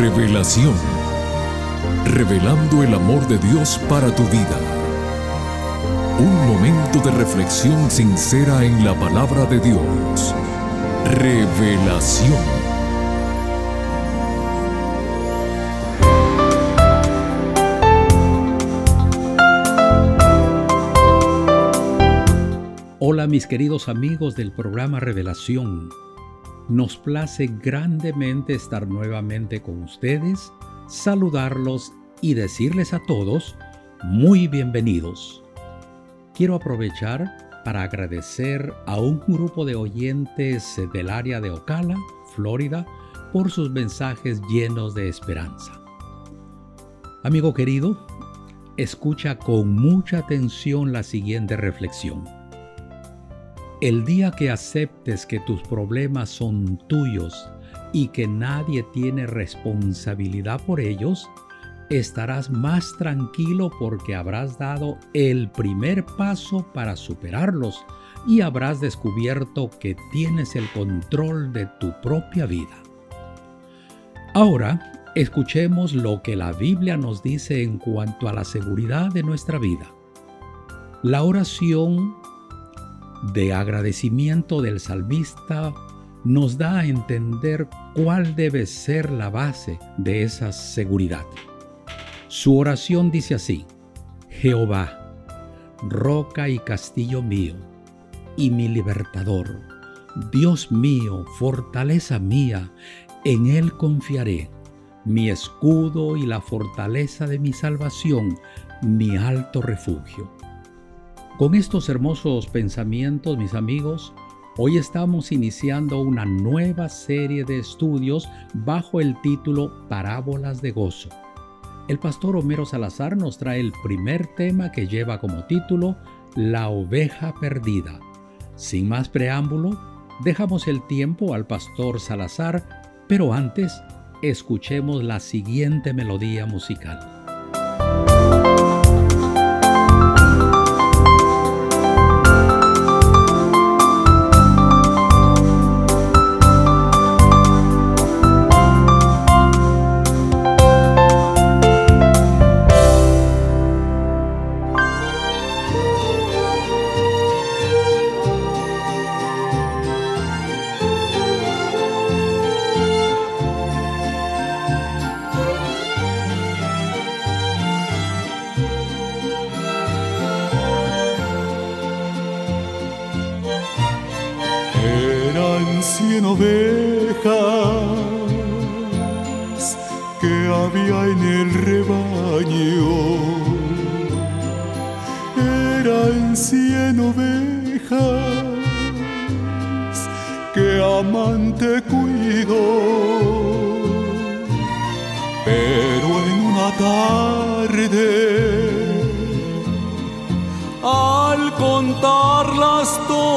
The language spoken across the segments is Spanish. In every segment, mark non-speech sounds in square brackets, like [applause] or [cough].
Revelación. Revelando el amor de Dios para tu vida. Un momento de reflexión sincera en la palabra de Dios. Revelación. Hola mis queridos amigos del programa Revelación. Nos place grandemente estar nuevamente con ustedes, saludarlos y decirles a todos muy bienvenidos. Quiero aprovechar para agradecer a un grupo de oyentes del área de Ocala, Florida, por sus mensajes llenos de esperanza. Amigo querido, escucha con mucha atención la siguiente reflexión. El día que aceptes que tus problemas son tuyos y que nadie tiene responsabilidad por ellos, estarás más tranquilo porque habrás dado el primer paso para superarlos y habrás descubierto que tienes el control de tu propia vida. Ahora, escuchemos lo que la Biblia nos dice en cuanto a la seguridad de nuestra vida. La oración de agradecimiento del salmista nos da a entender cuál debe ser la base de esa seguridad. Su oración dice así, Jehová, roca y castillo mío, y mi libertador, Dios mío, fortaleza mía, en Él confiaré, mi escudo y la fortaleza de mi salvación, mi alto refugio. Con estos hermosos pensamientos, mis amigos, hoy estamos iniciando una nueva serie de estudios bajo el título Parábolas de Gozo. El pastor Homero Salazar nos trae el primer tema que lleva como título La oveja perdida. Sin más preámbulo, dejamos el tiempo al pastor Salazar, pero antes escuchemos la siguiente melodía musical.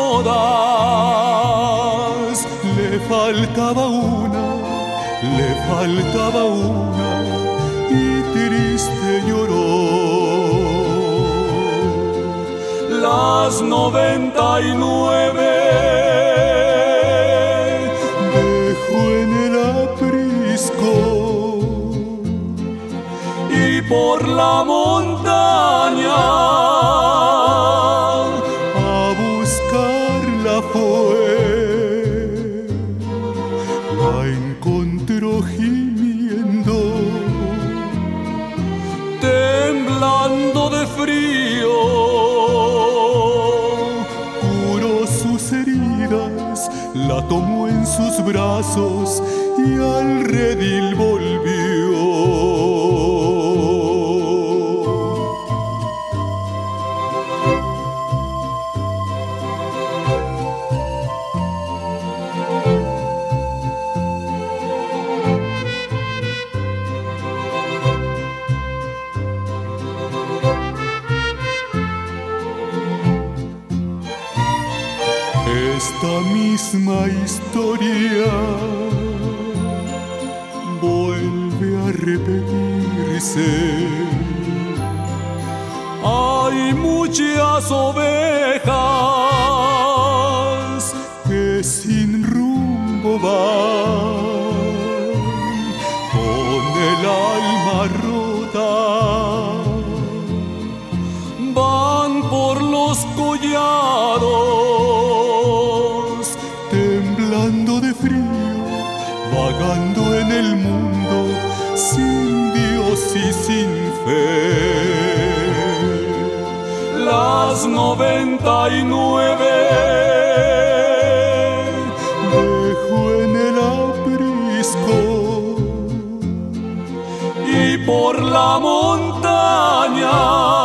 Todas, le faltaba una, le faltaba una y triste lloró. Las noventa y nueve por la y al redil. Y sin fe. Las noventa y nueve dejo en el aprisco y por la montaña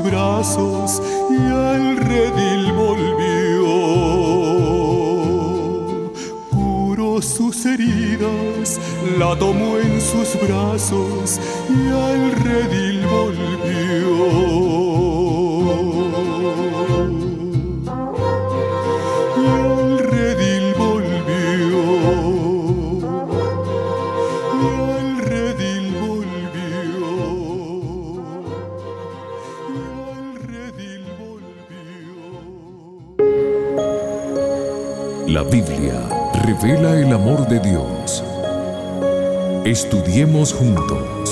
brazos y al redil volvió. Curó sus heridas, la tomó en sus brazos y al redil volvió. Revela el amor de Dios. Estudiemos juntos.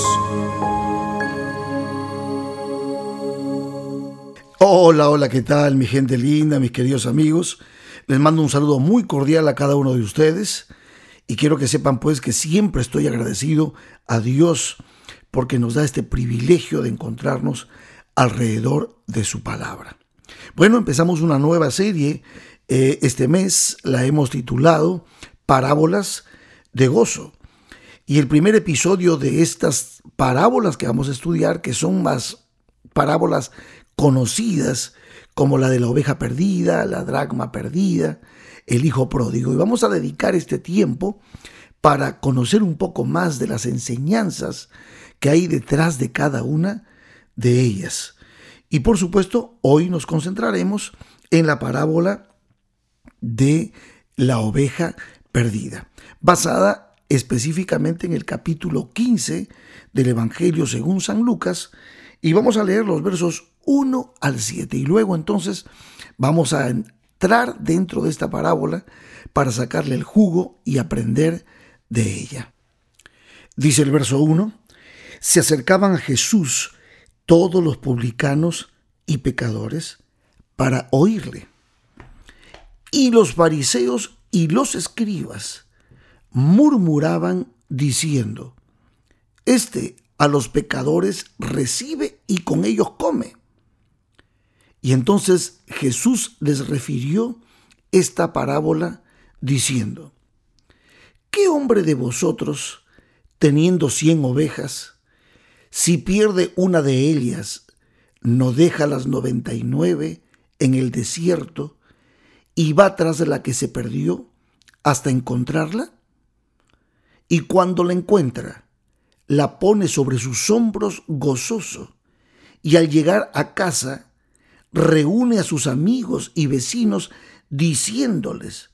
Hola, hola, ¿qué tal mi gente linda, mis queridos amigos? Les mando un saludo muy cordial a cada uno de ustedes y quiero que sepan pues que siempre estoy agradecido a Dios porque nos da este privilegio de encontrarnos alrededor de su palabra. Bueno, empezamos una nueva serie eh, este mes la hemos titulado Parábolas de Gozo. Y el primer episodio de estas parábolas que vamos a estudiar, que son más parábolas conocidas, como la de la oveja perdida, la dracma perdida, el hijo pródigo. Y vamos a dedicar este tiempo para conocer un poco más de las enseñanzas que hay detrás de cada una de ellas. Y por supuesto, hoy nos concentraremos en la parábola de la oveja perdida, basada específicamente en el capítulo 15 del Evangelio según San Lucas, y vamos a leer los versos 1 al 7, y luego entonces vamos a entrar dentro de esta parábola para sacarle el jugo y aprender de ella. Dice el verso 1, se acercaban a Jesús todos los publicanos y pecadores para oírle. Y los fariseos y los escribas murmuraban diciendo, Este a los pecadores recibe y con ellos come. Y entonces Jesús les refirió esta parábola diciendo, ¿qué hombre de vosotros, teniendo cien ovejas, si pierde una de ellas, no deja las noventa y nueve en el desierto y va tras de la que se perdió hasta encontrarla? Y cuando la encuentra, la pone sobre sus hombros gozoso y al llegar a casa reúne a sus amigos y vecinos diciéndoles,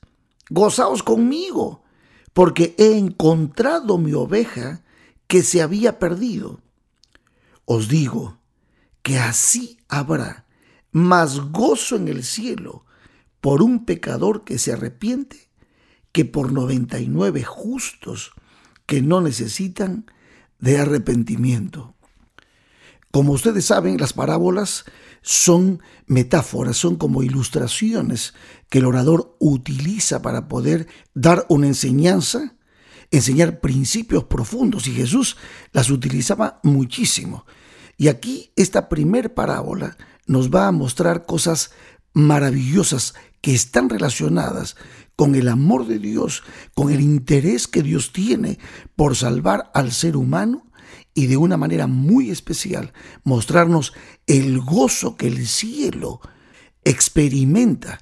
gozaos conmigo, porque he encontrado mi oveja que se había perdido. Os digo que así habrá más gozo en el cielo por un pecador que se arrepiente que por 99 justos que no necesitan de arrepentimiento. Como ustedes saben, las parábolas son metáforas, son como ilustraciones que el orador utiliza para poder dar una enseñanza, enseñar principios profundos y Jesús las utilizaba muchísimo. Y aquí esta primer parábola nos va a mostrar cosas maravillosas que están relacionadas con el amor de Dios, con el interés que Dios tiene por salvar al ser humano y de una manera muy especial mostrarnos el gozo que el cielo experimenta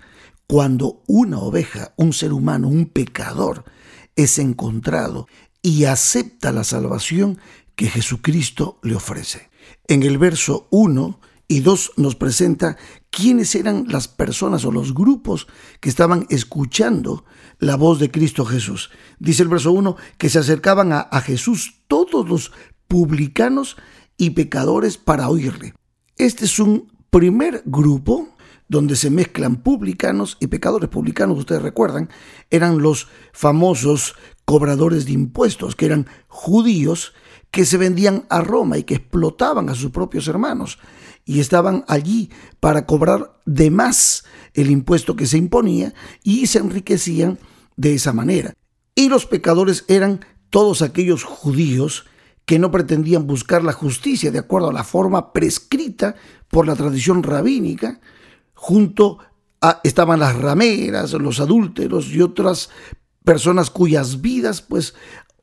cuando una oveja, un ser humano, un pecador, es encontrado y acepta la salvación que Jesucristo le ofrece. En el verso 1 y 2 nos presenta quiénes eran las personas o los grupos que estaban escuchando la voz de Cristo Jesús. Dice el verso 1 que se acercaban a, a Jesús todos los publicanos y pecadores para oírle. Este es un primer grupo donde se mezclan publicanos y pecadores. Publicanos, ustedes recuerdan, eran los famosos cobradores de impuestos, que eran judíos que se vendían a Roma y que explotaban a sus propios hermanos y estaban allí para cobrar de más el impuesto que se imponía y se enriquecían de esa manera. Y los pecadores eran todos aquellos judíos que no pretendían buscar la justicia de acuerdo a la forma prescrita por la tradición rabínica, junto a estaban las rameras, los adúlteros y otras personas cuyas vidas pues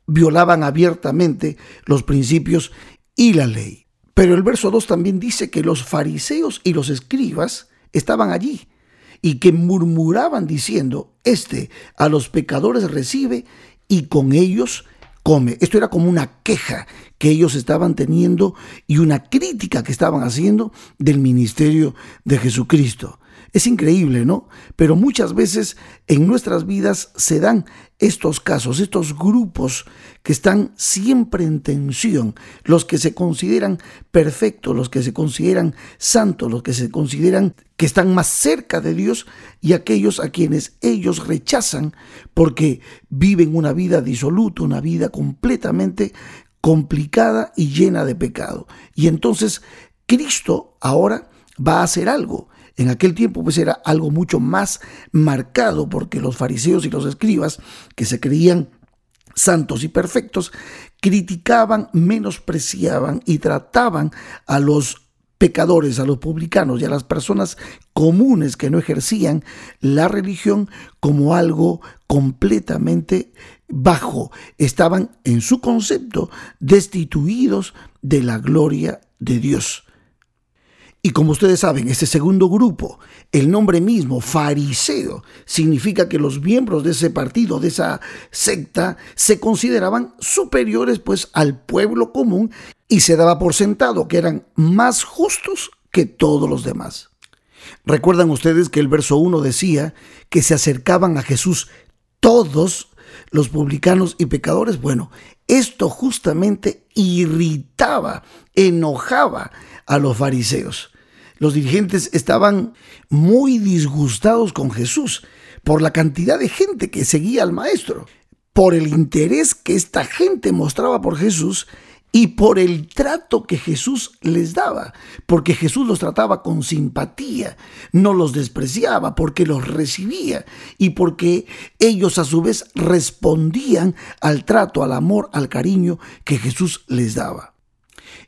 violaban abiertamente los principios y la ley. Pero el verso 2 también dice que los fariseos y los escribas estaban allí y que murmuraban diciendo, este a los pecadores recibe y con ellos come. Esto era como una queja que ellos estaban teniendo y una crítica que estaban haciendo del ministerio de Jesucristo. Es increíble, ¿no? Pero muchas veces en nuestras vidas se dan estos casos, estos grupos que están siempre en tensión, los que se consideran perfectos, los que se consideran santos, los que se consideran que están más cerca de Dios y aquellos a quienes ellos rechazan porque viven una vida disoluta, una vida completamente complicada y llena de pecado. Y entonces Cristo ahora va a hacer algo. En aquel tiempo pues era algo mucho más marcado porque los fariseos y los escribas que se creían santos y perfectos criticaban, menospreciaban y trataban a los pecadores, a los publicanos y a las personas comunes que no ejercían la religión como algo completamente bajo. Estaban en su concepto destituidos de la gloria de Dios. Y como ustedes saben, ese segundo grupo, el nombre mismo, fariseo, significa que los miembros de ese partido, de esa secta, se consideraban superiores pues al pueblo común y se daba por sentado que eran más justos que todos los demás. Recuerdan ustedes que el verso 1 decía que se acercaban a Jesús todos los publicanos y pecadores. Bueno, esto justamente irritaba, enojaba a los fariseos los dirigentes estaban muy disgustados con Jesús por la cantidad de gente que seguía al maestro, por el interés que esta gente mostraba por Jesús y por el trato que Jesús les daba, porque Jesús los trataba con simpatía, no los despreciaba, porque los recibía y porque ellos a su vez respondían al trato, al amor, al cariño que Jesús les daba.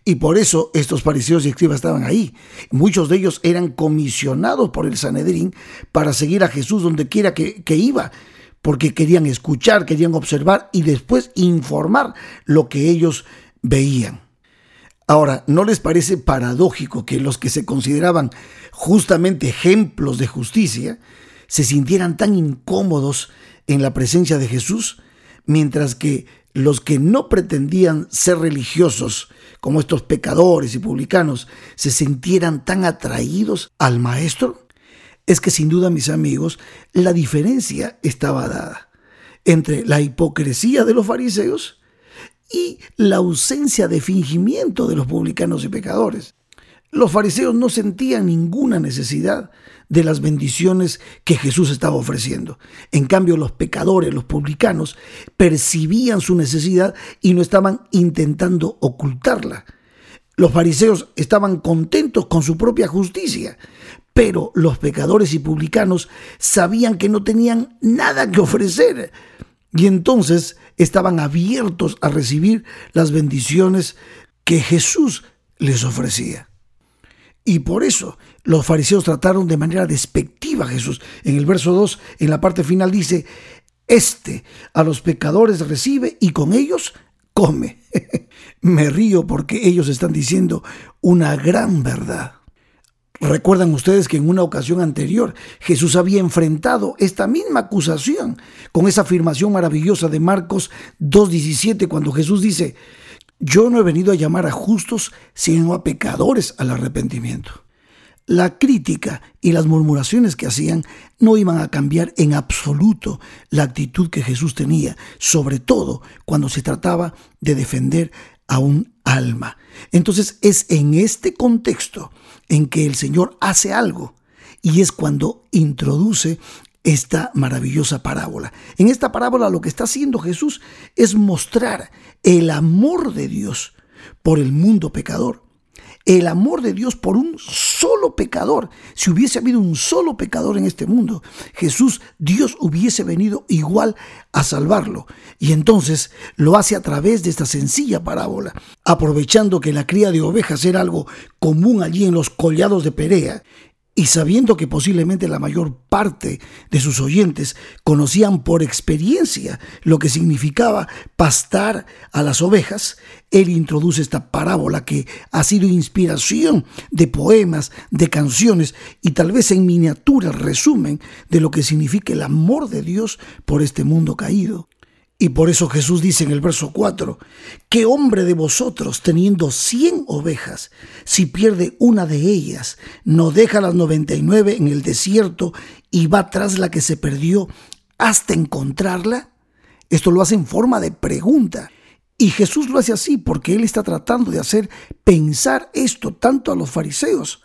Y por eso estos fariseos y escribas estaban ahí. Muchos de ellos eran comisionados por el Sanedrín para seguir a Jesús donde quiera que, que iba, porque querían escuchar, querían observar y después informar lo que ellos veían. Ahora, ¿no les parece paradójico que los que se consideraban justamente ejemplos de justicia se sintieran tan incómodos en la presencia de Jesús, mientras que los que no pretendían ser religiosos, como estos pecadores y publicanos, se sintieran tan atraídos al Maestro? Es que sin duda, mis amigos, la diferencia estaba dada entre la hipocresía de los fariseos y la ausencia de fingimiento de los publicanos y pecadores. Los fariseos no sentían ninguna necesidad de las bendiciones que Jesús estaba ofreciendo. En cambio, los pecadores, los publicanos, percibían su necesidad y no estaban intentando ocultarla. Los fariseos estaban contentos con su propia justicia, pero los pecadores y publicanos sabían que no tenían nada que ofrecer y entonces estaban abiertos a recibir las bendiciones que Jesús les ofrecía. Y por eso los fariseos trataron de manera despectiva a Jesús. En el verso 2, en la parte final dice, Este a los pecadores recibe y con ellos come. [laughs] Me río porque ellos están diciendo una gran verdad. Recuerdan ustedes que en una ocasión anterior Jesús había enfrentado esta misma acusación con esa afirmación maravillosa de Marcos 2.17 cuando Jesús dice, yo no he venido a llamar a justos, sino a pecadores al arrepentimiento. La crítica y las murmuraciones que hacían no iban a cambiar en absoluto la actitud que Jesús tenía, sobre todo cuando se trataba de defender a un alma. Entonces es en este contexto en que el Señor hace algo y es cuando introduce esta maravillosa parábola. En esta parábola lo que está haciendo Jesús es mostrar el amor de Dios por el mundo pecador el amor de Dios por un solo pecador. Si hubiese habido un solo pecador en este mundo, Jesús, Dios hubiese venido igual a salvarlo. Y entonces lo hace a través de esta sencilla parábola, aprovechando que la cría de ovejas era algo común allí en los collados de Perea y sabiendo que posiblemente la mayor parte de sus oyentes conocían por experiencia lo que significaba pastar a las ovejas, él introduce esta parábola que ha sido inspiración de poemas, de canciones y tal vez en miniatura resumen de lo que significa el amor de Dios por este mundo caído. Y por eso Jesús dice en el verso 4, ¿qué hombre de vosotros teniendo cien ovejas, si pierde una de ellas, no deja las 99 en el desierto y va tras la que se perdió hasta encontrarla? Esto lo hace en forma de pregunta. Y Jesús lo hace así porque Él está tratando de hacer pensar esto tanto a los fariseos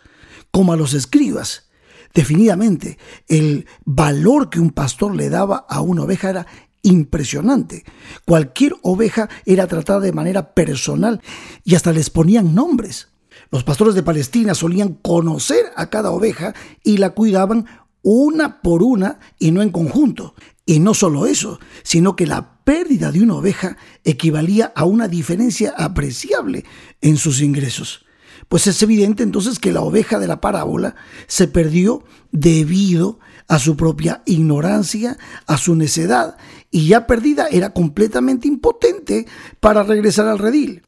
como a los escribas. Definitivamente, el valor que un pastor le daba a una oveja era impresionante. Cualquier oveja era tratada de manera personal y hasta les ponían nombres. Los pastores de Palestina solían conocer a cada oveja y la cuidaban una por una y no en conjunto. Y no solo eso, sino que la pérdida de una oveja equivalía a una diferencia apreciable en sus ingresos. Pues es evidente entonces que la oveja de la parábola se perdió debido a su propia ignorancia, a su necedad, y ya perdida era completamente impotente para regresar al redil.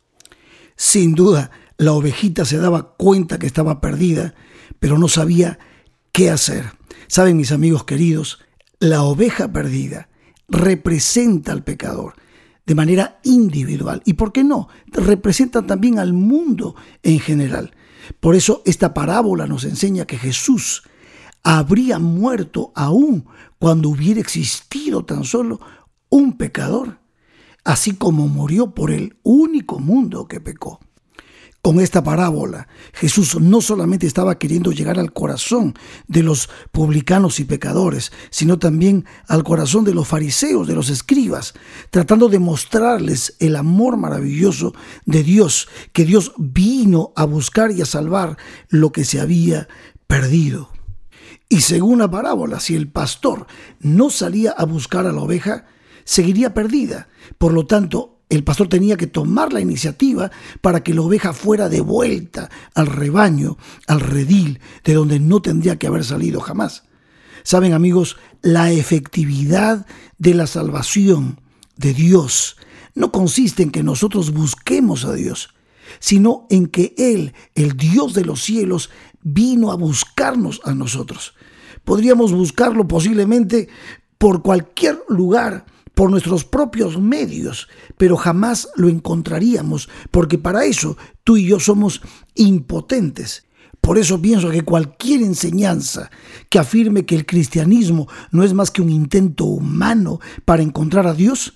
Sin duda, la ovejita se daba cuenta que estaba perdida, pero no sabía qué hacer. Saben mis amigos queridos, la oveja perdida representa al pecador de manera individual y, ¿por qué no?, representa también al mundo en general. Por eso esta parábola nos enseña que Jesús habría muerto aún cuando hubiera existido tan solo un pecador, así como murió por el único mundo que pecó. Con esta parábola, Jesús no solamente estaba queriendo llegar al corazón de los publicanos y pecadores, sino también al corazón de los fariseos, de los escribas, tratando de mostrarles el amor maravilloso de Dios, que Dios vino a buscar y a salvar lo que se había perdido. Y según la parábola, si el pastor no salía a buscar a la oveja, seguiría perdida. Por lo tanto, el pastor tenía que tomar la iniciativa para que la oveja fuera de vuelta al rebaño, al redil, de donde no tendría que haber salido jamás. Saben amigos, la efectividad de la salvación de Dios no consiste en que nosotros busquemos a Dios, sino en que Él, el Dios de los cielos, vino a buscarnos a nosotros. Podríamos buscarlo posiblemente por cualquier lugar por nuestros propios medios, pero jamás lo encontraríamos, porque para eso tú y yo somos impotentes. Por eso pienso que cualquier enseñanza que afirme que el cristianismo no es más que un intento humano para encontrar a Dios,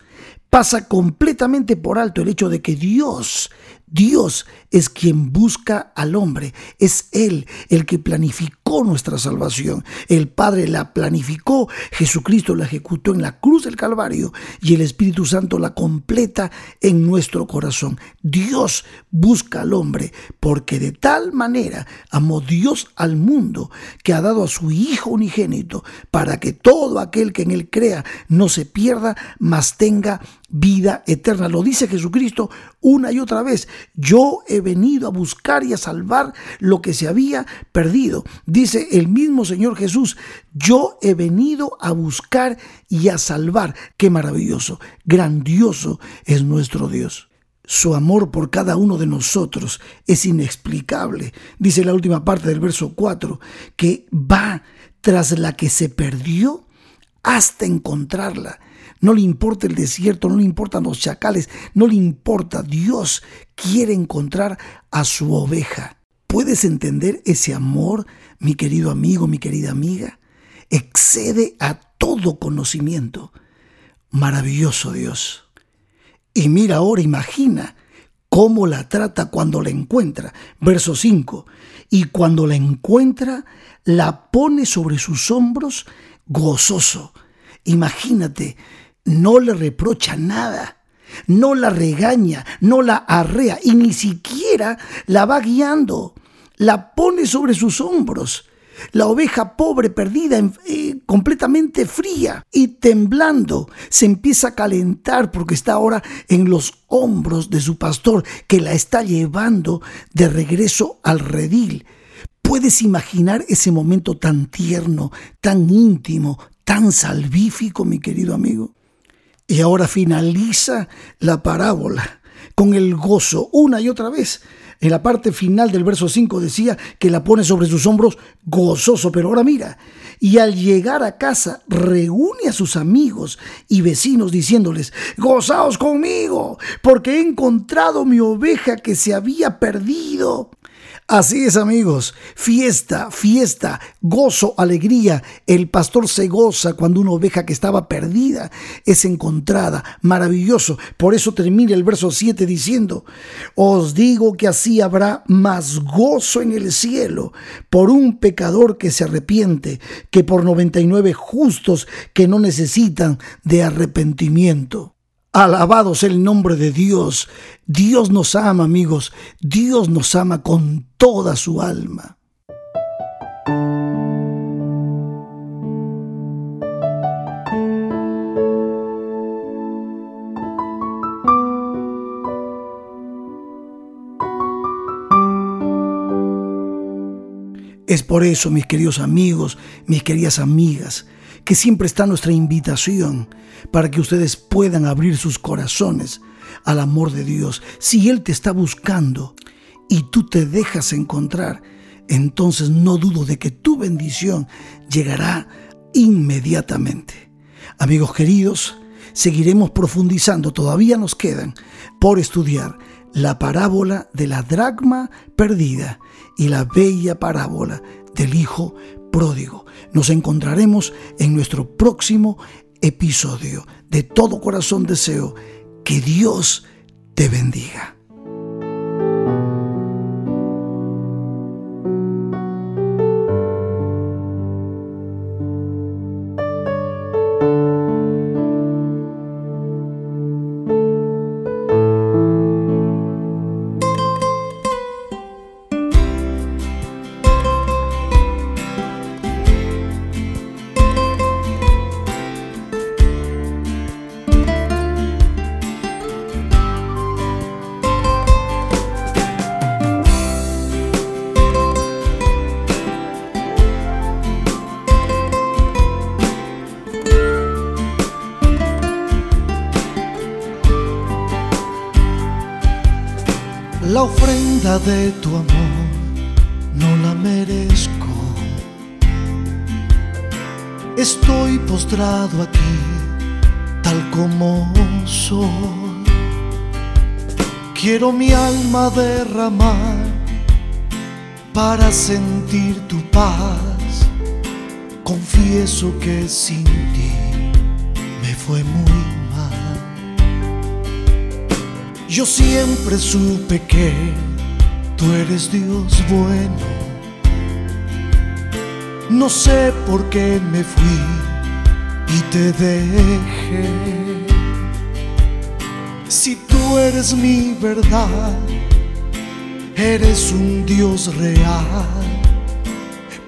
pasa completamente por alto el hecho de que Dios Dios es quien busca al hombre, es Él el que planificó nuestra salvación. El Padre la planificó, Jesucristo la ejecutó en la cruz del Calvario y el Espíritu Santo la completa en nuestro corazón. Dios busca al hombre porque de tal manera amó Dios al mundo que ha dado a su Hijo unigénito para que todo aquel que en Él crea no se pierda, mas tenga vida eterna. Lo dice Jesucristo una y otra vez. Yo he venido a buscar y a salvar lo que se había perdido. Dice el mismo Señor Jesús, yo he venido a buscar y a salvar. Qué maravilloso, grandioso es nuestro Dios. Su amor por cada uno de nosotros es inexplicable. Dice la última parte del verso 4, que va tras la que se perdió hasta encontrarla. No le importa el desierto, no le importan los chacales, no le importa. Dios quiere encontrar a su oveja. ¿Puedes entender ese amor, mi querido amigo, mi querida amiga? Excede a todo conocimiento. Maravilloso Dios. Y mira ahora, imagina cómo la trata cuando la encuentra. Verso 5. Y cuando la encuentra, la pone sobre sus hombros gozoso. Imagínate, no le reprocha nada no la regaña, no la arrea y ni siquiera la va guiando. La pone sobre sus hombros. La oveja pobre, perdida, eh, completamente fría y temblando, se empieza a calentar porque está ahora en los hombros de su pastor que la está llevando de regreso al redil. ¿Puedes imaginar ese momento tan tierno, tan íntimo, tan salvífico, mi querido amigo? Y ahora finaliza la parábola con el gozo una y otra vez. En la parte final del verso 5 decía que la pone sobre sus hombros gozoso, pero ahora mira, y al llegar a casa reúne a sus amigos y vecinos diciéndoles, gozaos conmigo, porque he encontrado mi oveja que se había perdido. Así es amigos, fiesta, fiesta, gozo, alegría. El pastor se goza cuando una oveja que estaba perdida es encontrada. Maravilloso. Por eso termina el verso 7 diciendo, os digo que así habrá más gozo en el cielo por un pecador que se arrepiente que por 99 justos que no necesitan de arrepentimiento. Alabados el nombre de Dios. Dios nos ama, amigos. Dios nos ama con toda su alma. Es por eso, mis queridos amigos, mis queridas amigas, que siempre está nuestra invitación para que ustedes puedan abrir sus corazones al amor de Dios. Si Él te está buscando y tú te dejas encontrar, entonces no dudo de que tu bendición llegará inmediatamente. Amigos queridos, seguiremos profundizando, todavía nos quedan por estudiar la parábola de la dracma perdida y la bella parábola del Hijo pródigo. Nos encontraremos en nuestro próximo episodio. De todo corazón deseo que Dios te bendiga. De tu amor no la merezco. Estoy postrado aquí, tal como soy. Quiero mi alma derramar para sentir tu paz. Confieso que sin ti me fue muy yo siempre supe que tú eres Dios bueno. No sé por qué me fui y te dejé. Si tú eres mi verdad, eres un Dios real.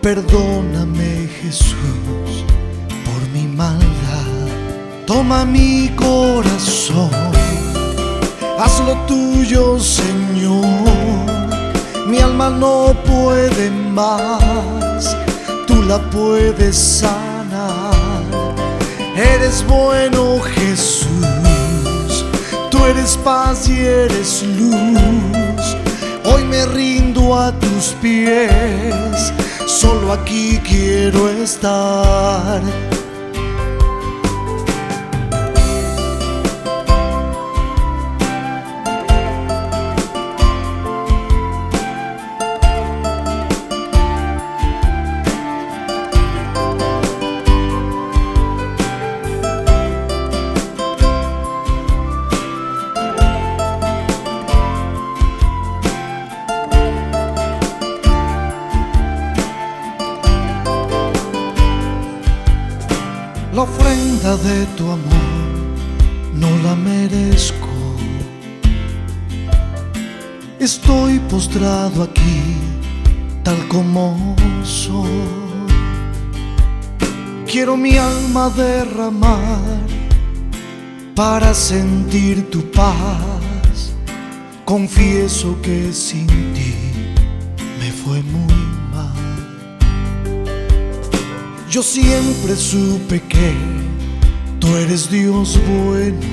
Perdóname Jesús por mi maldad. Toma mi corazón haz lo tuyo, Señor. Mi alma no puede más, tú la puedes sanar. Eres bueno, Jesús, tú eres paz y eres luz. Hoy me rindo a tus pies, solo aquí quiero estar Aquí, tal como soy. Quiero mi alma derramar para sentir tu paz. Confieso que sin ti me fue muy mal. Yo siempre supe que tú eres Dios bueno.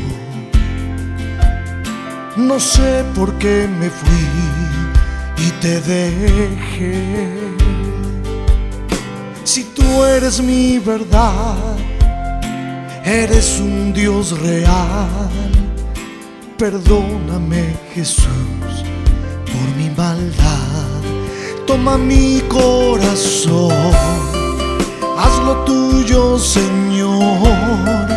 No sé por qué me fui y te dejé. Si tú eres mi verdad, eres un Dios real. Perdóname Jesús por mi maldad. Toma mi corazón, hazlo tuyo Señor.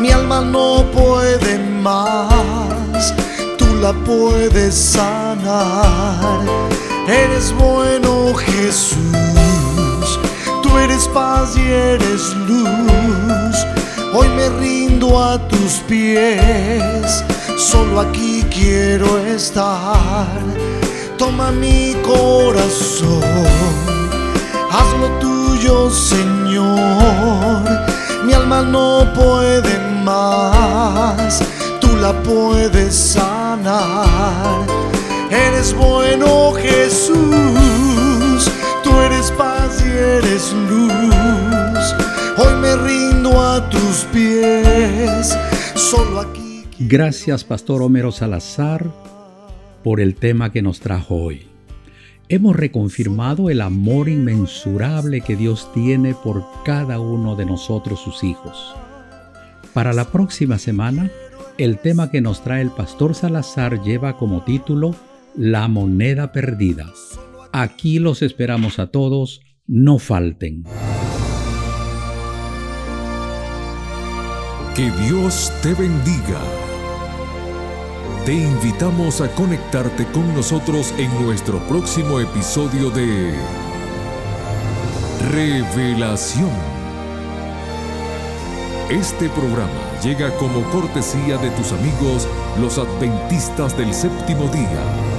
Mi alma no puede más, tú la puedes sanar. Eres bueno Jesús, tú eres paz y eres luz. Hoy me rindo a tus pies, solo aquí quiero estar. Toma mi corazón, hazlo tuyo, Señor. Mi alma no puede más, tú la puedes sanar. Eres bueno, Jesús, tú eres paz y eres luz. Hoy me rindo a tus pies, solo aquí. Gracias, Pastor Homero Salazar, por el tema que nos trajo hoy. Hemos reconfirmado el amor inmensurable que Dios tiene por cada uno de nosotros, sus hijos. Para la próxima semana, el tema que nos trae el Pastor Salazar lleva como título La moneda perdida. Aquí los esperamos a todos, no falten. Que Dios te bendiga. Te invitamos a conectarte con nosotros en nuestro próximo episodio de Revelación. Este programa llega como cortesía de tus amigos los adventistas del séptimo día.